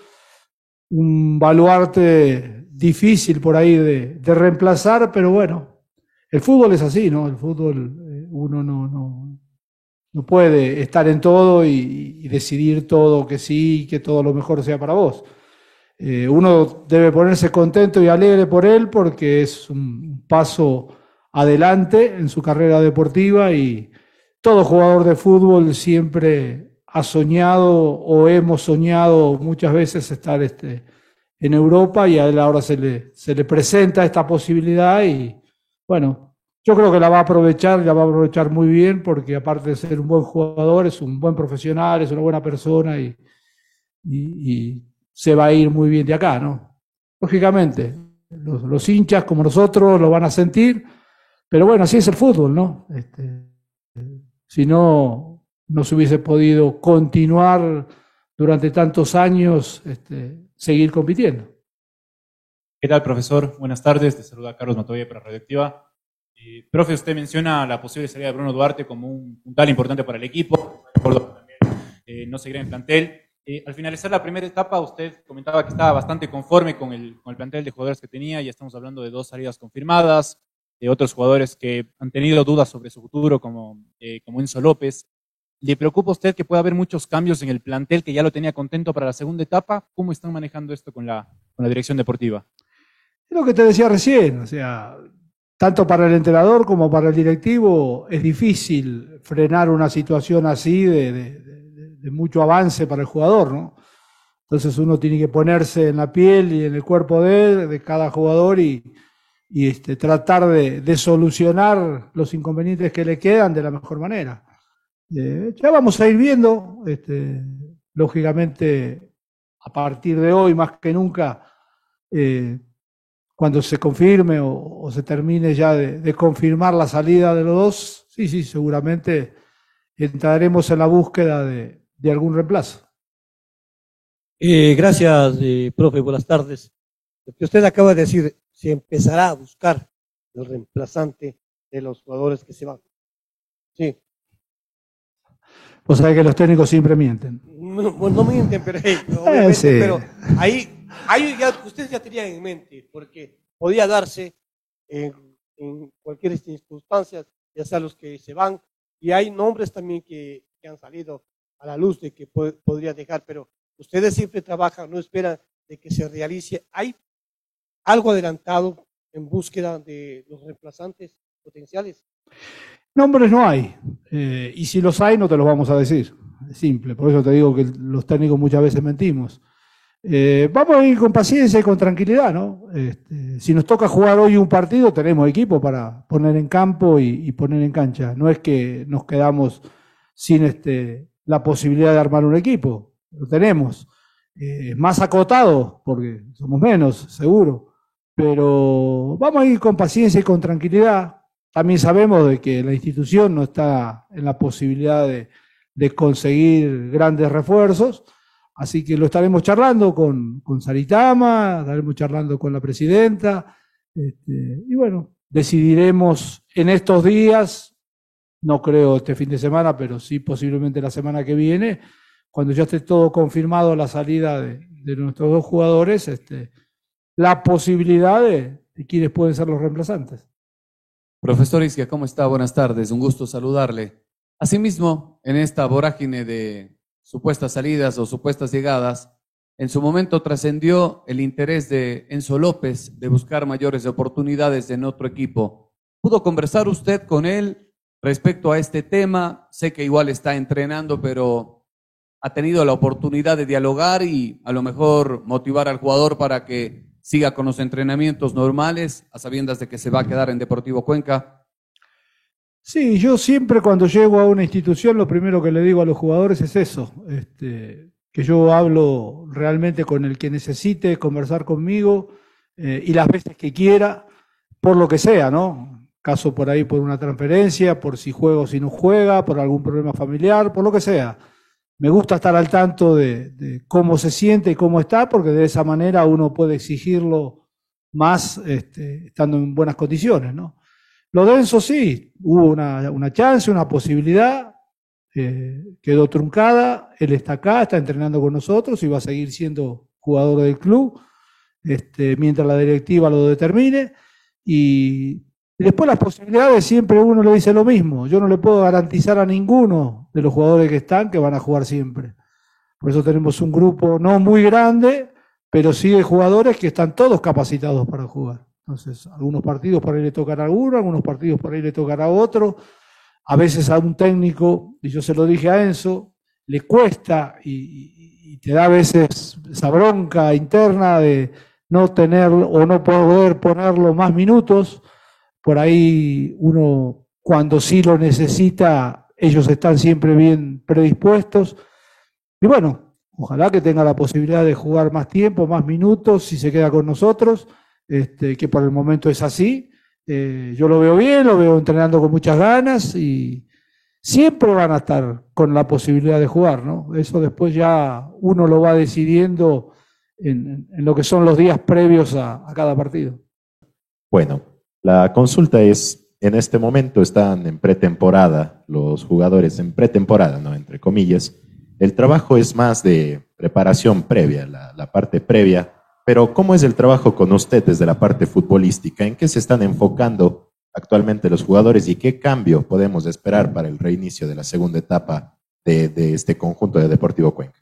Un baluarte difícil por ahí de, reemplazar, pero bueno, el fútbol es así, ¿no? El fútbol eh, uno no, no, no puede estar en todo y, decidir todo que sí, que todo lo mejor sea para vos. Eh, uno debe ponerse contento y alegre por él porque es un paso adelante en su carrera deportiva y todo jugador de fútbol siempre ha soñado o hemos soñado muchas veces estar este, en Europa y a él ahora se le, se le presenta esta posibilidad y bueno, yo creo que la va a aprovechar, la va a aprovechar muy bien porque aparte de ser un buen jugador, es un buen profesional, es una buena persona y, y, se va a ir muy bien de acá, ¿no? Lógicamente, los, los, hinchas como nosotros lo van a sentir, pero bueno, así es el fútbol, ¿no? Este, si no, no se hubiese podido continuar durante tantos años, este, seguir compitiendo. ¿Qué tal, profesor? Buenas tardes. Te saluda Carlos Matoya para Radioactiva. Profe, usted menciona la posible salida de Bruno Duarte como un puntal importante para el equipo. Eh, no seguirá en plantel. Eh, al finalizar la primera etapa, usted comentaba que estaba bastante conforme con el, con el plantel de jugadores que tenía. Ya estamos hablando de dos salidas confirmadas, de otros jugadores que han tenido dudas sobre su futuro, como, como Enzo López. ¿Le preocupa a usted que pueda haber muchos cambios en el plantel que ya lo tenía contento para la segunda etapa? ¿Cómo están manejando esto con la, con la dirección deportiva? Es lo que te decía recién, o sea, tanto para el entrenador como para el directivo es difícil frenar una situación así de, mucho avance para el jugador, ¿no? Entonces uno tiene que ponerse en la piel y en el cuerpo de, cada jugador y, este, tratar de, solucionar los inconvenientes que le quedan de la mejor manera. Eh, ya vamos a ir viendo, este, lógicamente, a partir de hoy más que nunca, eh, cuando se confirme o, se termine ya de, confirmar la salida de los dos, sí, sí, seguramente entraremos en la búsqueda de, algún reemplazo. Eh, gracias, profe, buenas tardes. Lo que usted acaba de decir, se empezará a buscar el reemplazante de los jugadores que se van. Sí. Pues sabe que los técnicos siempre mienten. No, no mienten, pero, eh, pero ahí ahí ya, ustedes ya tenían en mente, porque podía darse en, cualquier circunstancia, ya sea los que se van, y hay nombres también que, han salido a la luz de que podría dejar, pero ustedes siempre trabajan, no esperan de que se realice. ¿Hay algo adelantado en búsqueda de los reemplazantes potenciales? Nombres no hay, eh, y si los hay no te los vamos a decir, es simple, por eso te digo que los técnicos muchas veces mentimos. Eh, vamos a ir con paciencia y con tranquilidad, ¿no? Este, si nos toca jugar hoy un partido, tenemos equipo para poner en campo y, poner en cancha. No es que nos quedamos sin este, la posibilidad de armar un equipo, lo tenemos. Eh, más acotado, porque somos menos, seguro. Pero vamos a ir con paciencia y con tranquilidad. También sabemos de que la institución no está en la posibilidad de conseguir grandes refuerzos Así que lo estaremos charlando con, con Saritama, estaremos charlando con la presidenta, este, y bueno, decidiremos en estos días, no creo este fin de semana, pero sí posiblemente la semana que viene, cuando ya esté todo confirmado la salida de, nuestros dos jugadores, este, la posibilidad de, de quienes pueden ser los reemplazantes. Profesor Isquia, ¿cómo está? Buenas tardes, un gusto saludarle. Asimismo, en esta vorágine de supuestas salidas o supuestas llegadas, en su momento trascendió el interés de Enzo López de buscar mayores oportunidades en otro equipo. ¿Pudo conversar usted con él respecto a este tema? Sé que igual está entrenando, pero ha tenido la oportunidad de dialogar y a lo mejor motivar al jugador para que siga con los entrenamientos normales, a sabiendas de que se va a quedar en Deportivo Cuenca. Sí, yo siempre cuando llego a una institución lo primero que le digo a los jugadores es eso, este, que yo hablo realmente con el que necesite conversar conmigo, eh, y las veces que quiera, por lo que sea, ¿no? Caso por ahí por una transferencia, por si juega o si no juega, por algún problema familiar, por lo que sea. Me gusta estar al tanto de, cómo se siente y cómo está, porque de esa manera uno puede exigirlo más este, estando en buenas condiciones, ¿no? Lo denso sí, hubo una, una chance, una posibilidad, eh, quedó truncada, él está acá, está entrenando con nosotros y va a seguir siendo jugador del club este, mientras la directiva lo determine. Y después las posibilidades, siempre uno le dice lo mismo. Yo no le puedo garantizar a ninguno de los jugadores que están que van a jugar siempre. Por eso tenemos un grupo no muy grande, pero sí de jugadores que están todos capacitados para jugar. Entonces, algunos partidos por ahí le tocan a uno, algunos partidos por ahí le tocan a otro. A veces a un técnico, y yo se lo dije a Enzo, le cuesta y, te da a veces esa bronca interna de no tener o no poder ponerlo más minutos. Por ahí uno, cuando sí lo necesita, ellos están siempre bien predispuestos. Y bueno, ojalá que tenga la posibilidad de jugar más tiempo, más minutos, si se queda con nosotros este, que por el momento es así. Eh, yo lo veo bien, lo veo entrenando con muchas ganas y siempre van a estar con la posibilidad de jugar, ¿no? Eso después ya uno lo va decidiendo en, lo que son los días previos a, a cada partido. Bueno, la consulta es, en este momento están en pretemporada los jugadores, en pretemporada, ¿no? Entre comillas. El trabajo es más de preparación previa, la, parte previa pero ¿cómo es el trabajo con usted desde la parte futbolística? ¿En qué se están enfocando actualmente los jugadores y qué cambio podemos esperar para el reinicio de la segunda etapa de, este conjunto de Deportivo Cuenca?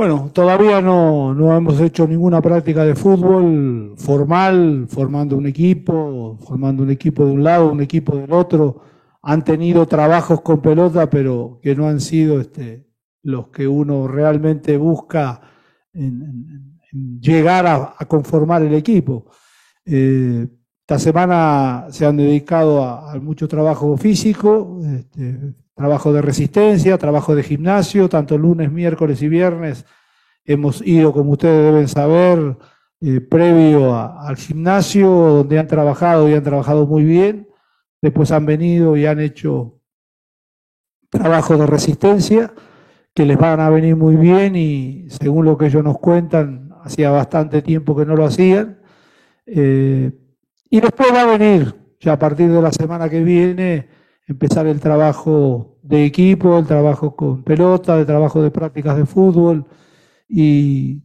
Bueno, todavía no, no, hemos hecho ninguna práctica de fútbol formal, formando un equipo, formando un equipo de un lado, un equipo del otro. Han tenido trabajos con pelota, pero que no han sido este, los que uno realmente busca en, llegar a, conformar el equipo. Eh, esta semana se han dedicado a, mucho trabajo físico, este, trabajo de resistencia, trabajo de gimnasio, tanto lunes, miércoles y viernes. Hemos ido, como ustedes deben saber, eh, previo al gimnasio, donde han trabajado y han trabajado muy bien. Después han venido y han hecho trabajo de resistencia que les van a venir muy bien y según lo que ellos nos cuentan, hacía bastante tiempo que no lo hacían. Eh, y después va a venir, ya a partir de la semana que viene, empezar el trabajo de equipo, el trabajo con pelota, el trabajo de prácticas de fútbol. Y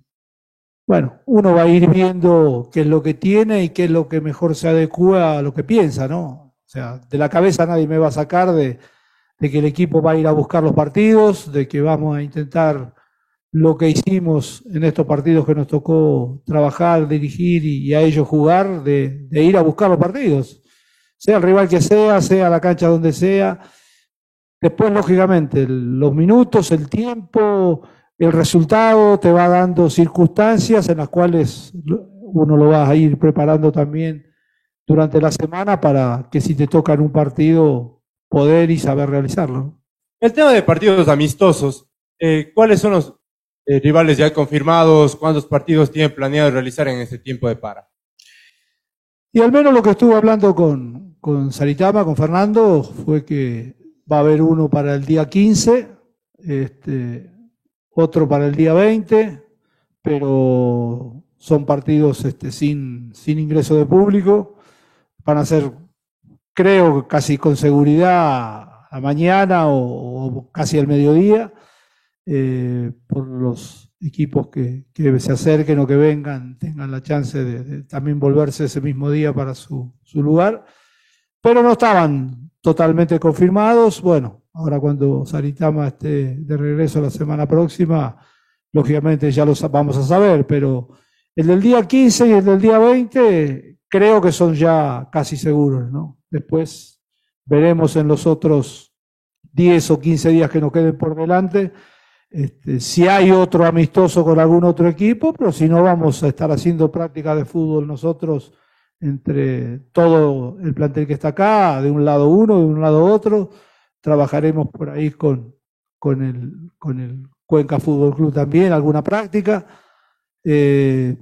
bueno, uno va a ir viendo qué es lo que tiene y qué es lo que mejor se adecua a lo que piensa, ¿no? O sea, de la cabeza nadie me va a sacar de, de que el equipo va a ir a buscar los partidos, de que vamos a intentar lo que hicimos en estos partidos que nos tocó trabajar, dirigir y, a ellos jugar, de, ir a buscar los partidos, sea el rival que sea, sea la cancha donde sea. Después, lógicamente, los minutos, el tiempo, el resultado te va dando circunstancias en las cuales uno lo va a ir preparando también durante la semana para que si te toca en un partido poder y saber realizarlo. El tema de partidos amistosos, eh, ¿cuáles son los eh, rivales ya confirmados, cuántos partidos tienen planeado realizar en este tiempo de para. Y al menos lo que estuve hablando con, con Saritama, con Fernando, fue que va a haber uno para el día 15, este, otro para el día 20, pero son partidos este, sin, sin ingreso de público. Van a ser, creo, casi con seguridad a mañana o, o casi al mediodía. Eh, por los equipos que, se acerquen o que vengan, tengan la chance de, también volverse ese mismo día para su, lugar, pero no estaban totalmente confirmados. Bueno, ahora cuando Saritama esté de regreso la semana próxima, lógicamente ya los vamos a saber, pero el del día 15 y el del día 20 creo que son ya casi seguros, ¿no? Después veremos en los otros 10 o 15 días que nos queden por delante este, si hay otro amistoso con algún otro equipo, pero si no vamos a estar haciendo práctica de fútbol nosotros entre todo el plantel que está acá, de un lado uno, de un lado otro, trabajaremos por ahí con, con, el, con el Cuenca Fútbol Club también, alguna práctica. Eh,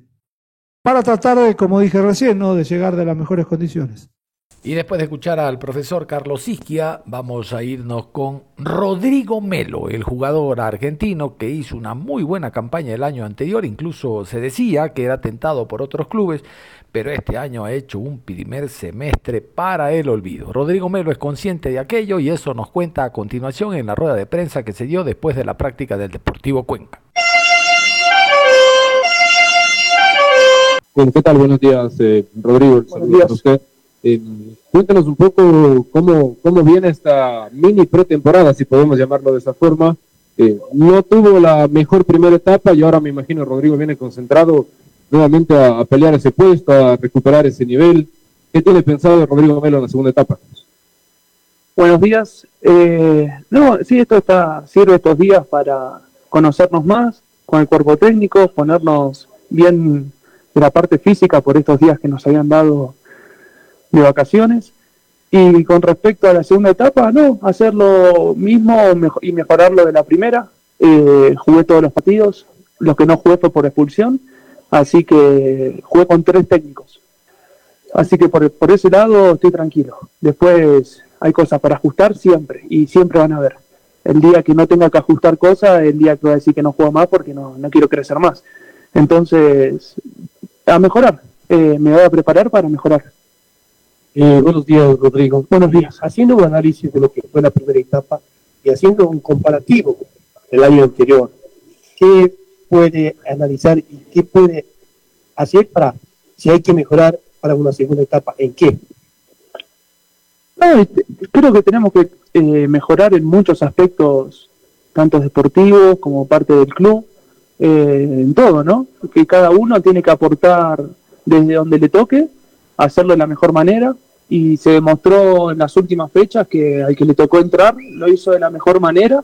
para tratar de, como dije recién, ¿no? de llegar de las mejores condiciones. Y después de escuchar al profesor Carlos Isquia, vamos a irnos con Rodrigo Melo, el jugador argentino que hizo una muy buena campaña el año anterior, incluso se decía que era tentado por otros clubes, pero este año ha hecho un primer semestre para el olvido. Rodrigo Melo es consciente de aquello y eso nos cuenta a continuación en la rueda de prensa que se dio después de la práctica del Deportivo Cuenca. Bueno, ¿qué tal? Buenos días, eh, Rodrigo. Buenos días. usted. Eh, cuéntanos un poco cómo, cómo viene esta mini pretemporada, si podemos llamarlo de esa forma. Eh, no tuvo la mejor primera etapa y ahora me imagino Rodrigo viene concentrado nuevamente a, pelear ese puesto, a recuperar ese nivel. ¿Qué tiene pensado Rodrigo Melo en la segunda etapa? Buenos días. Eh, no, sí, esto está, sirve estos días para conocernos más con el cuerpo técnico, ponernos bien de la parte física por estos días que nos habían dado de vacaciones. Y con respecto a la segunda etapa, no, hacer lo mismo y mejorar lo de la primera. Eh, jugué todos los partidos, los que no jugué fue por expulsión, así que jugué con tres técnicos. Así que por, por ese lado estoy tranquilo. Después hay cosas para ajustar siempre y siempre van a haber. El día que no tenga que ajustar cosas, el día que voy a decir que no juego más porque no, no quiero crecer más. Entonces, a mejorar, eh, me voy a preparar para mejorar. Eh, buenos días, Rodrigo. Buenos días. Haciendo un análisis de lo que fue la primera etapa y haciendo un comparativo del año anterior, ¿qué puede analizar y qué puede hacer para, si hay que mejorar para una segunda etapa, en qué? creo que tenemos que eh, mejorar en muchos aspectos, tanto deportivos como parte del club, eh, en todo, ¿no? Que cada uno tiene que aportar desde donde le toque hacerlo de la mejor manera y se demostró en las últimas fechas que al que le tocó entrar lo hizo de la mejor manera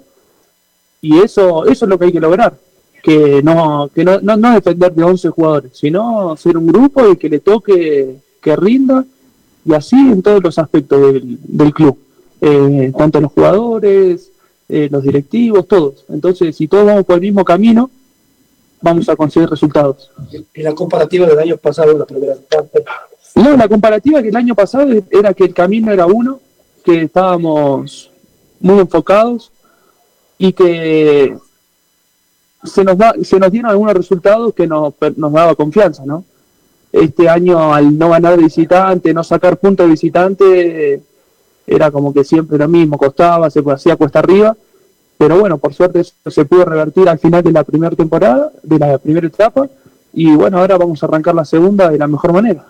y eso eso es lo que hay que lograr que no que no, no, depender de 11 jugadores sino ser un grupo y que le toque que rinda y así en todos los aspectos del, club eh, tanto los jugadores eh, los directivos todos. Entonces si todos vamos por el mismo camino vamos a conseguir resultados. Y la comparativa del año pasado la primera no, la comparativa que el año pasado era que el camino era uno, que estábamos muy enfocados y que se nos, da, se nos dieron algunos resultados que nos, nos daba confianza, ¿no? Este año al no ganar visitante, no sacar puntos de visitante, era como que siempre lo mismo, costaba, se hacía cuesta arriba, pero bueno, por suerte eso se pudo revertir al final de la primera temporada, de la primera etapa, y bueno, ahora vamos a arrancar la segunda de la mejor manera.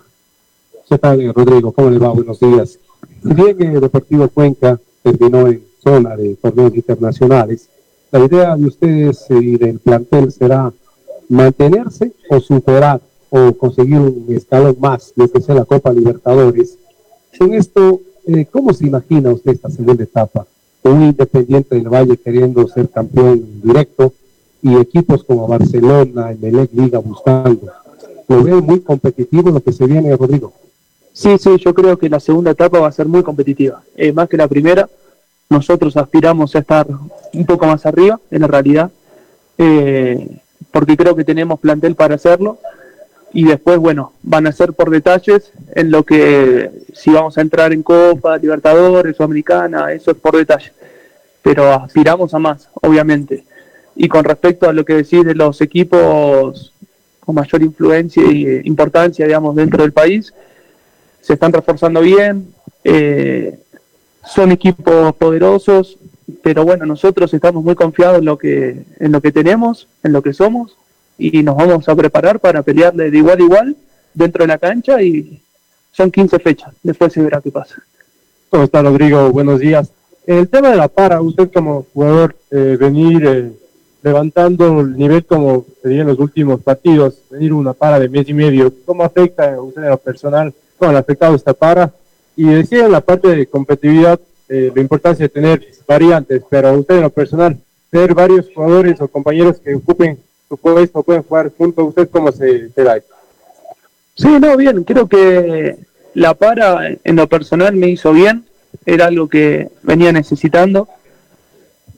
¿Qué tal, Rodrigo? ¿Cómo le va? Buenos días. Si bien el Deportivo Cuenca terminó en zona de torneos internacionales, la idea de ustedes y del plantel será mantenerse o superar o conseguir un escalón más, lo que sea la Copa Libertadores. En esto, eh, ¿cómo se imagina usted esta segunda etapa? Un Independiente del Valle queriendo ser campeón directo y equipos como Barcelona, Emelec, Liga buscando. Lo veo muy competitivo lo que se viene, Rodrigo. Sí, sí, yo creo que la segunda etapa va a ser muy competitiva. Eh, más que la primera, nosotros aspiramos a estar un poco más arriba, en la realidad, eh, porque creo que tenemos plantel para hacerlo. Y después, bueno, van a ser por detalles en lo que si vamos a entrar en Copa, Libertadores o Americana, eso es por detalle. Pero aspiramos a más, obviamente. Y con respecto a lo que decís de los equipos con mayor influencia e importancia, digamos, dentro del país, se están reforzando bien, eh, son equipos poderosos, pero bueno, nosotros estamos muy confiados en lo que, en lo que tenemos, en lo que somos, y nos vamos a preparar para pelearle de igual a igual dentro de la cancha y son 15 fechas, después se verá qué pasa. ¿Cómo está Rodrigo? Buenos días. El tema de la para, usted como jugador, eh, venir eh, levantando el nivel como sería en los últimos partidos, venir una para de mes y medio, ¿cómo afecta a usted en lo personal con el afectado esta para. Y decía en la parte de competitividad eh, la importancia de tener variantes, pero usted en lo personal, tener varios jugadores o compañeros que ocupen su puesto, pueden jugar juntos, ¿usted cómo se, se da Sí, no, bien, creo que la para en lo personal me hizo bien, era algo que venía necesitando,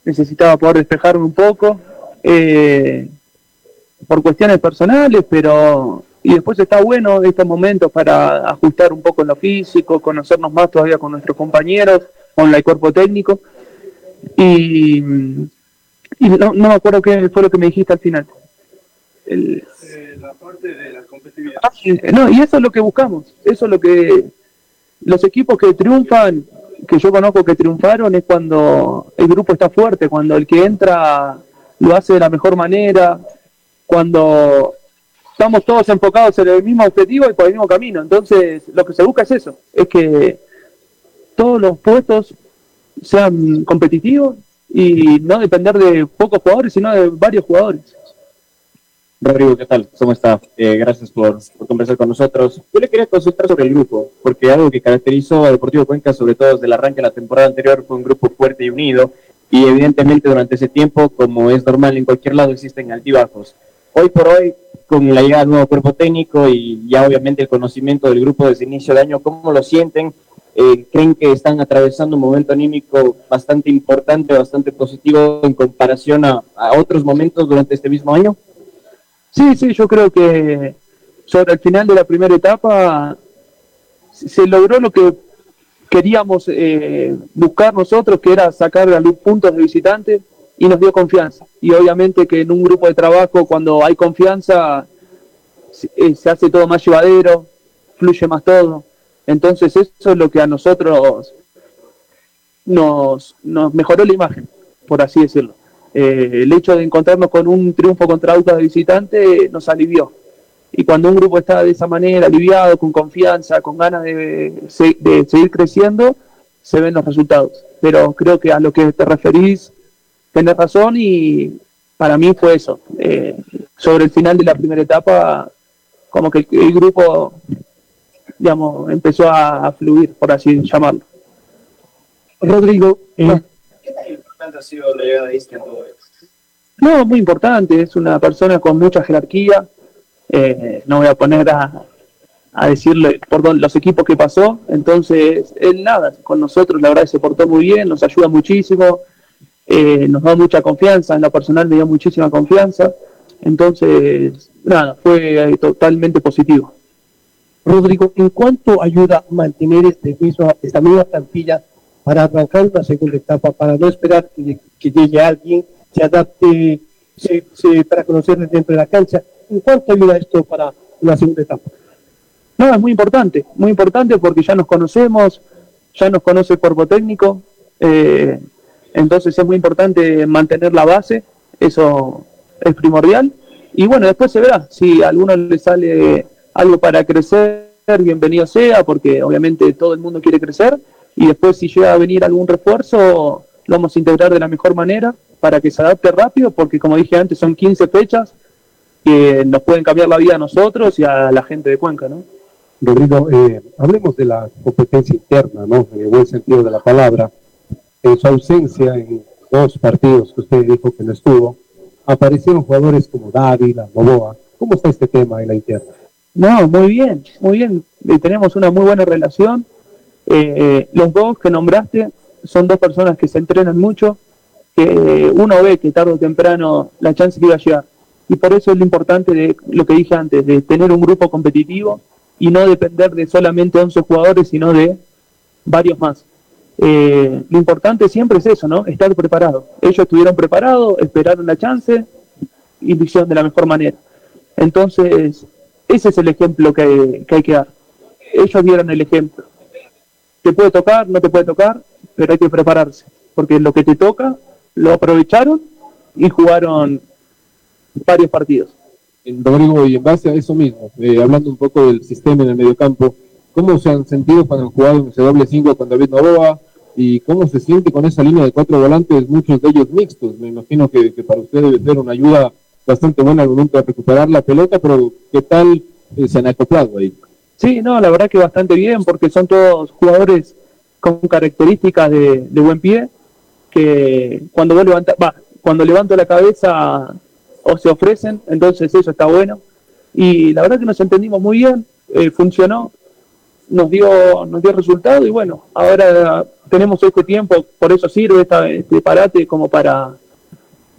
necesitaba poder despejarme un poco, eh, por cuestiones personales, pero y después está bueno estos momentos para ajustar un poco en lo físico, conocernos más todavía con nuestros compañeros, con el cuerpo técnico. Y, y no, no me acuerdo qué fue lo que me dijiste al final. El, la parte de la competitividad. Ah, no, y eso es lo que buscamos. Eso es lo que los equipos que triunfan, que yo conozco que triunfaron, es cuando el grupo está fuerte, cuando el que entra lo hace de la mejor manera, cuando estamos todos enfocados en el mismo objetivo y por el mismo camino. Entonces, lo que se busca es eso, es que todos los puestos sean competitivos y no depender de pocos jugadores, sino de varios jugadores. Rodrigo, ¿qué tal? ¿Cómo está? Eh, gracias por, por, conversar con nosotros. Yo le quería consultar sobre el grupo, porque algo que caracterizó a Deportivo Cuenca, sobre todo desde el arranque de la temporada anterior, fue un grupo fuerte y unido, y evidentemente durante ese tiempo, como es normal en cualquier lado, existen altibajos. Hoy por hoy, con la llegada del nuevo cuerpo técnico y ya obviamente el conocimiento del grupo desde inicio de año, ¿cómo lo sienten? Eh, ¿Creen que están atravesando un momento anímico bastante importante, bastante positivo en comparación a, otros momentos durante este mismo año? Sí, sí, yo creo que sobre el final de la primera etapa se logró lo que queríamos eh, buscar nosotros, que era sacar a los puntos de visitante y nos dio confianza. Y obviamente que en un grupo de trabajo, cuando hay confianza, se, eh, hace todo más llevadero, fluye más todo. Entonces eso es lo que a nosotros nos, nos mejoró la imagen, por así decirlo. Eh, el hecho de encontrarnos con un triunfo contra Aucas de visitante nos alivió. Y cuando un grupo está de esa manera, aliviado, con confianza, con ganas de, de seguir creciendo, se ven los resultados. Pero creo que a lo que te referís tenés razón y para mí fue eso. Eh, sobre el final de la primera etapa, como que el grupo, digamos, empezó a, a fluir, por así llamarlo. Rodrigo, eh, ¿qué tan importante ha sido la llegada de en todo esto? No, muy importante, es una persona con mucha jerarquía. Eh, no voy a poner a, a decirle por los equipos que pasó, entonces él nada, con nosotros la verdad se portó muy bien, nos ayuda muchísimo, eh, nos da mucha confianza, en lo personal me dio muchísima confianza, entonces, nada, fue eh, totalmente positivo. Rodrigo, ¿en cuánto ayuda mantener este mismo, esta misma plantilla para arrancar una segunda etapa, para no esperar que, que llegue alguien, se adapte, se, se, para conocerles dentro de la cancha? ¿En cuánto ayuda esto para la segunda etapa? No, es muy importante, muy importante porque ya nos conocemos, ya nos conoce el cuerpo técnico, eh, entonces es muy importante mantener la base, eso es primordial. Y bueno, después se verá, si a alguno le sale algo para crecer, bienvenido sea, porque obviamente todo el mundo quiere crecer. Y después si llega a venir algún refuerzo, lo vamos a integrar de la mejor manera para que se adapte rápido, porque como dije antes, son 15 fechas que nos pueden cambiar la vida a nosotros y a la gente de Cuenca, ¿no? Rodrigo, eh, hablemos de la competencia interna, ¿no? En el buen sentido de la palabra en su ausencia en dos partidos que usted dijo que no estuvo, aparecieron jugadores como Dávila, Novoa. ¿Cómo está este tema en la interna? No, muy bien, muy bien. Eh, tenemos una muy buena relación. Eh, eh, los dos que nombraste son dos personas que se entrenan mucho, que uno ve que tarde o temprano la chance que iba a llegar. Y por eso es lo importante de lo que dije antes, de tener un grupo competitivo y no depender de solamente 11 jugadores, sino de varios más. Eh, lo importante siempre es eso, ¿no? Estar preparado. Ellos estuvieron preparados, esperaron la chance y lo de la mejor manera. Entonces, ese es el ejemplo que, que hay que dar. Ellos dieron el ejemplo. Te puede tocar, no te puede tocar, pero hay que prepararse, porque lo que te toca lo aprovecharon y jugaron varios partidos. Rodrigo, y en base a eso mismo, eh, hablando un poco del sistema en el mediocampo, ¿cómo se han sentido cuando han jugado en ese doble 5 con David Novoa? ¿Y cómo se siente con esa línea de cuatro volantes, muchos de ellos mixtos? Me imagino que, para usted debe ser una ayuda bastante buena al momento de recuperar la pelota, pero ¿qué tal eh, se han acoplado ahí? Sí, no, la verdad que bastante bien, porque son todos jugadores con características de, buen pie, que cuando vos levanta, va, cuando levanto la cabeza o se ofrecen, entonces eso está bueno. Y la verdad que nos entendimos muy bien, eh, funcionó, nos dio, nos dio resultado y bueno, ahora tenemos este tiempo, por eso sirve esta, este parate como para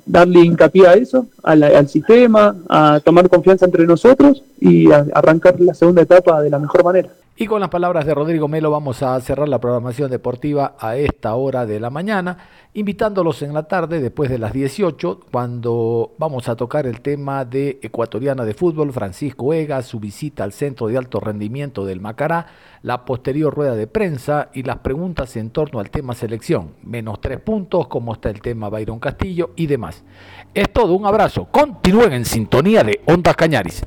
darle hincapié a eso, al sistema, a tomar confianza entre nosotros y a arrancar la segunda etapa de la mejor manera. Y con las palabras de Rodrigo Melo vamos a cerrar la programación deportiva a esta hora de la mañana, invitándolos en la tarde, después de las 18, cuando vamos a tocar el tema de Ecuatoriana de Fútbol, Francisco Ega, su visita al Centro de Alto Rendimiento del Macará, la posterior rueda de prensa y las preguntas en torno al tema selección, menos tres puntos, cómo está el tema Byron Castillo y demás. Es todo, un abrazo. Continúen en sintonía de Ondas Cañaris.